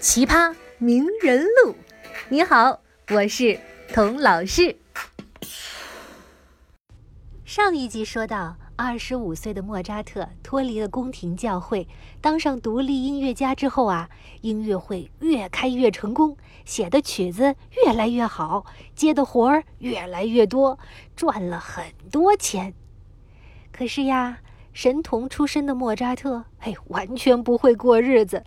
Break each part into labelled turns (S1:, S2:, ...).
S1: 奇葩名人录。你好，我是童老师。上一集说到，二十五岁的莫扎特脱离了宫廷教会，当上独立音乐家之后啊，音乐会越开越成功，写的曲子越来越好，接的活儿越来越多，赚了很多钱。可是呀，神童出身的莫扎特，嘿，完全不会过日子，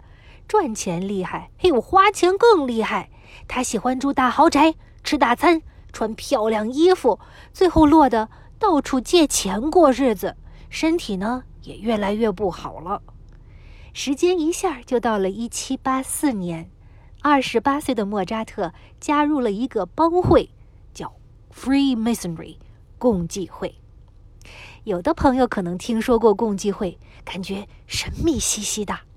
S1: 赚钱厉害，嘿，我花钱更厉害。他喜欢住大豪宅，吃大餐，穿漂亮衣服，最后落得。到处借钱过日子，身体呢也越来越不好了。时间一下就到了一七八四年，二十八岁的莫扎特加入了一个帮会，叫 Freemasonry 共济会。有的朋友可能听说过共济会，感觉神秘兮兮的。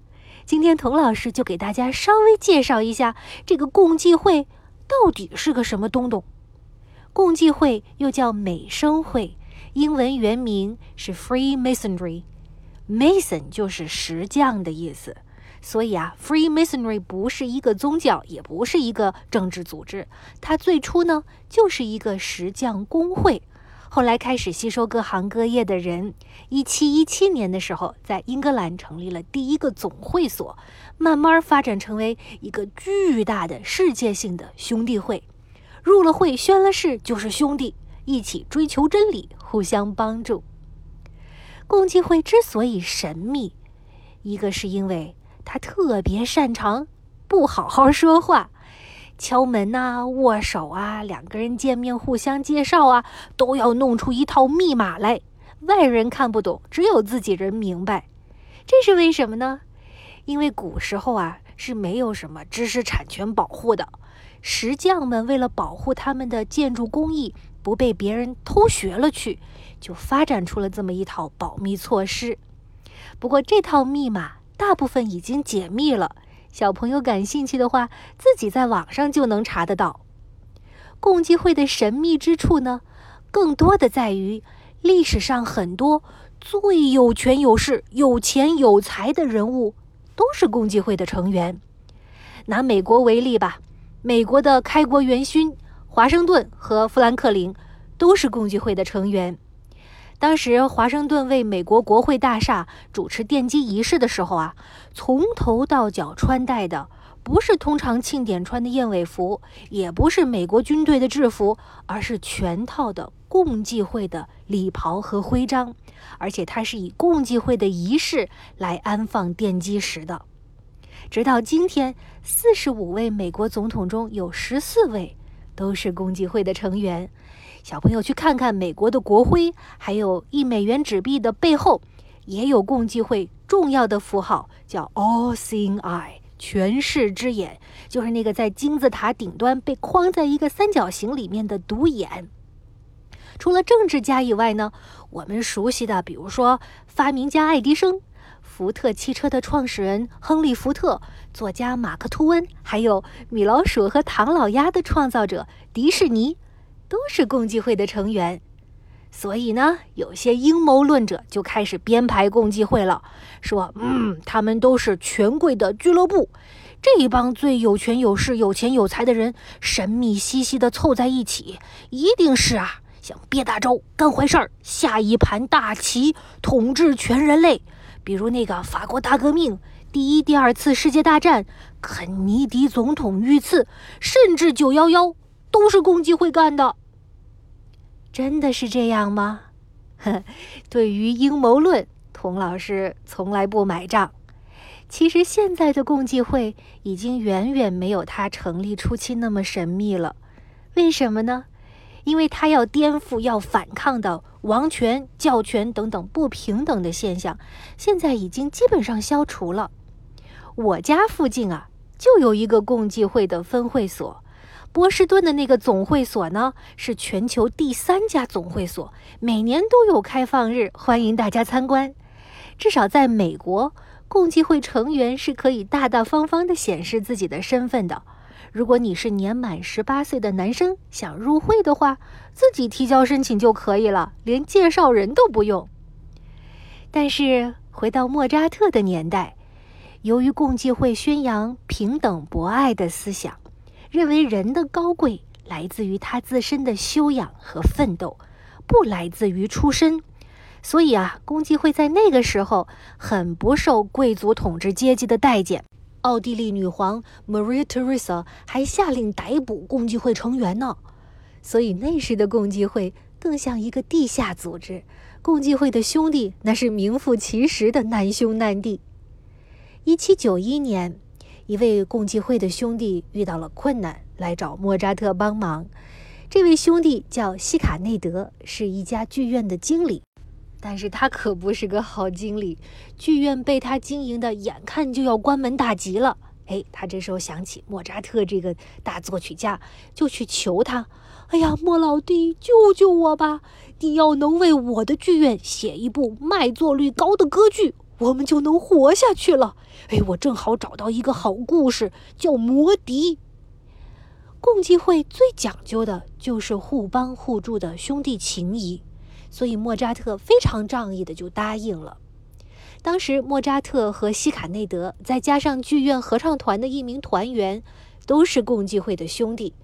S1: 今天童老师就给大家稍微介绍一下这个共济会到底是个什么东东。共济会又叫美生会，英文原名是 Freemasonry，Mason 就是石匠的意思。所以啊，Freemasonry 不是一个宗教，也不是一个政治组织，它最初呢就是一个石匠工会，后来开始吸收各行各业的人。一七一七年的时候，在英格兰成立了第一个总会所，慢慢发展成为一个巨大的世界性的兄弟会。入了会，宣了誓，就是兄弟，一起追求真理，互相帮助。共济会之所以神秘，一个是因为他特别擅长不好好说话，敲门呐、握手啊、两个人见面互相介绍啊，都要弄出一套密码来，外人看不懂，只有自己人明白。这是为什么呢？因为古时候啊是没有什么知识产权保护的。石匠们为了保护他们的建筑工艺不被别人偷学了去，就发展出了这么一套保密措施。不过这套密码大部分已经解密了，小朋友感兴趣的话，自己在网上就能查得到。共济会的神秘之处呢，更多的在于历史上很多最有权有势、有钱有才的人物都是共济会的成员。拿美国为例吧。美国的开国元勋华盛顿和富兰克林都是共济会的成员。当时华盛顿为美国国会大厦主持奠基仪式的时候啊，从头到脚穿戴的不是通常庆典穿的燕尾服，也不是美国军队的制服，而是全套的共济会的礼袍和徽章，而且他是以共济会的仪式来安放奠基石的。直到今天，四十五位美国总统中有十四位都是共济会的成员。小朋友去看看美国的国徽，还有一美元纸币的背后，也有共济会重要的符号，叫 All-Seeing Eye，全视之眼，就是那个在金字塔顶端被框在一个三角形里面的独眼。除了政治家以外呢，我们熟悉的，比如说发明家爱迪生。福特汽车的创始人亨利·福特，作家马克·吐温，还有米老鼠和唐老鸭的创造者迪士尼，都是共济会的成员。所以呢，有些阴谋论者就开始编排共济会了，说：“嗯，他们都是权贵的俱乐部，这一帮最有权有势、有钱有财的人，神秘兮兮的凑在一起，一定是啊，想憋大招、干坏事儿、下一盘大棋，统治全人类。”比如那个法国大革命、第一、第二次世界大战、肯尼迪总统遇刺，甚至九幺幺，都是共济会干的。真的是这样吗？对于阴谋论，童老师从来不买账。其实现在的共济会已经远远没有他成立初期那么神秘了。为什么呢？因为他要颠覆、要反抗的王权、教权等等不平等的现象，现在已经基本上消除了。我家附近啊，就有一个共济会的分会所。波士顿的那个总会所呢，是全球第三家总会所，每年都有开放日，欢迎大家参观。至少在美国，共济会成员是可以大大方方地显示自己的身份的。如果你是年满十八岁的男生，想入会的话，自己提交申请就可以了，连介绍人都不用。但是回到莫扎特的年代，由于共济会宣扬平等博爱的思想。认为人的高贵来自于他自身的修养和奋斗，不来自于出身，所以啊，共济会在那个时候很不受贵族统治阶级的待见。奥地利女皇 Maria Theresa 还下令逮捕共济会成员呢。所以那时的共济会更像一个地下组织，共济会的兄弟那是名副其实的难兄难弟。一七九一年。一位共济会的兄弟遇到了困难，来找莫扎特帮忙。这位兄弟叫西卡内德，是一家剧院的经理，但是他可不是个好经理。剧院被他经营的眼看就要关门大吉了。哎，他这时候想起莫扎特这个大作曲家，就去求他：“哎呀，莫老弟，救救我吧！你要能为我的剧院写一部卖座率高的歌剧。”我们就能活下去了。哎，我正好找到一个好故事，叫《魔笛》。共济会最讲究的就是互帮互助的兄弟情谊，所以莫扎特非常仗义的就答应了。当时莫扎特和西卡内德，再加上剧院合唱团的一名团员，都是共济会的兄弟。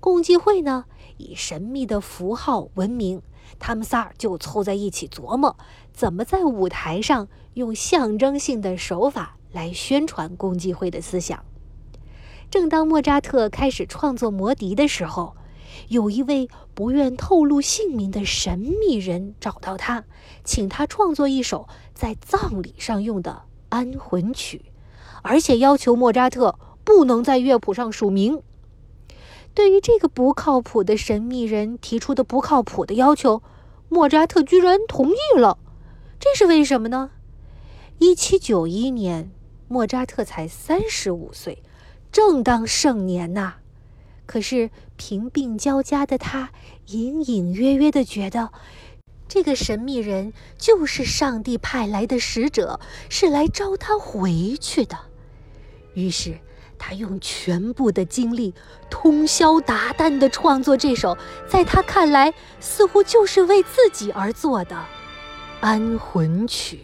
S1: 共济会呢，以神秘的符号闻名。他们仨就凑在一起琢磨，怎么在舞台上用象征性的手法来宣传共济会的思想。正当莫扎特开始创作《魔笛》的时候，有一位不愿透露姓名的神秘人找到他，请他创作一首在葬礼上用的安魂曲，而且要求莫扎特不能在乐谱上署名。对于这个不靠谱的神秘人提出的不靠谱的要求，莫扎特居然同意了。这是为什么呢？一七九一年，莫扎特才三十五岁，正当盛年呐。可是贫病交加的他，隐隐约约的觉得，这个神秘人就是上帝派来的使者，是来招他回去的。于是。他用全部的精力，通宵达旦地创作这首，在他看来似乎就是为自己而做的安魂曲。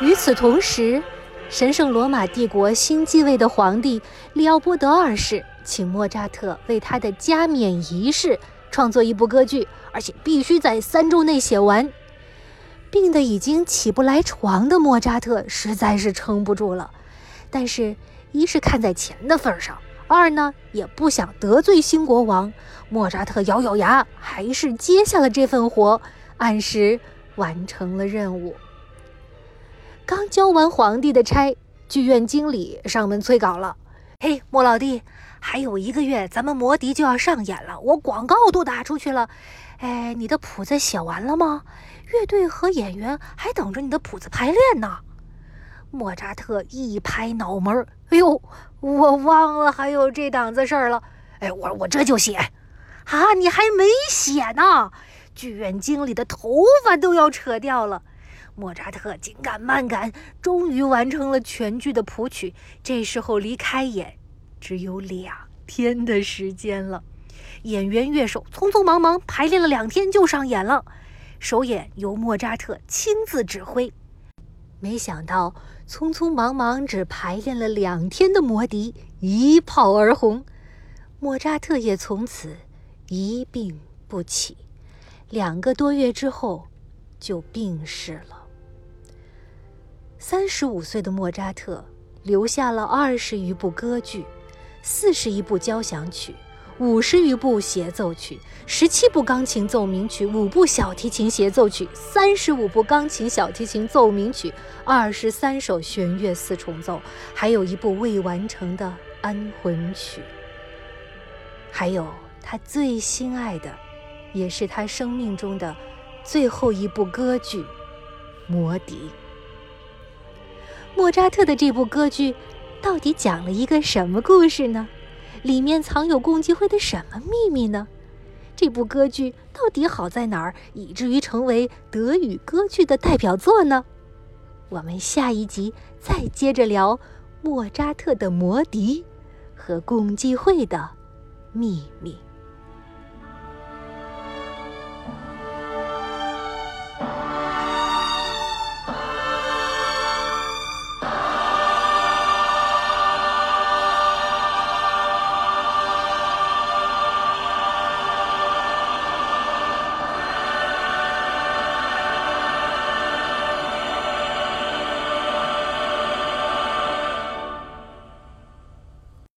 S1: 与此同时。神圣罗马帝国新继位的皇帝利奥波德二世请莫扎特为他的加冕仪式创作一部歌剧，而且必须在三周内写完。病得已经起不来床的莫扎特实在是撑不住了，但是，一是看在钱的份上，二呢也不想得罪新国王。莫扎特咬咬牙，还是接下了这份活，按时完成了任务。刚交完皇帝的差，剧院经理上门催稿了。嘿，莫老弟，还有一个月，咱们魔笛就要上演了，我广告都打出去了。哎，你的谱子写完了吗？乐队和演员还等着你的谱子排练呢。莫扎特一拍脑门哎呦，我忘了还有这档子事儿了。哎，我我这就写。啊，你还没写呢，剧院经理的头发都要扯掉了。莫扎特紧赶慢赶，终于完成了全剧的谱曲。这时候离开演只有两天的时间了。演员、乐手匆匆忙忙排练了两天就上演了。首演由莫扎特亲自指挥。没想到，匆匆忙忙只排练了两天的《魔笛》一炮而红，莫扎特也从此一病不起。两个多月之后，就病逝了。三十五岁的莫扎特留下了二十余部歌剧，四十一部交响曲，五十余部协奏曲，十七部钢琴奏鸣曲，五部小提琴协奏曲，三十五部钢琴小提琴奏鸣曲，二十三首弦乐四重奏，还有一部未完成的安魂曲》，还有他最心爱的，也是他生命中的最后一部歌剧《魔笛》。莫扎特的这部歌剧到底讲了一个什么故事呢？里面藏有共济会的什么秘密呢？这部歌剧到底好在哪儿，以至于成为德语歌剧的代表作呢？我们下一集再接着聊莫扎特的《魔笛》和共济会的秘密。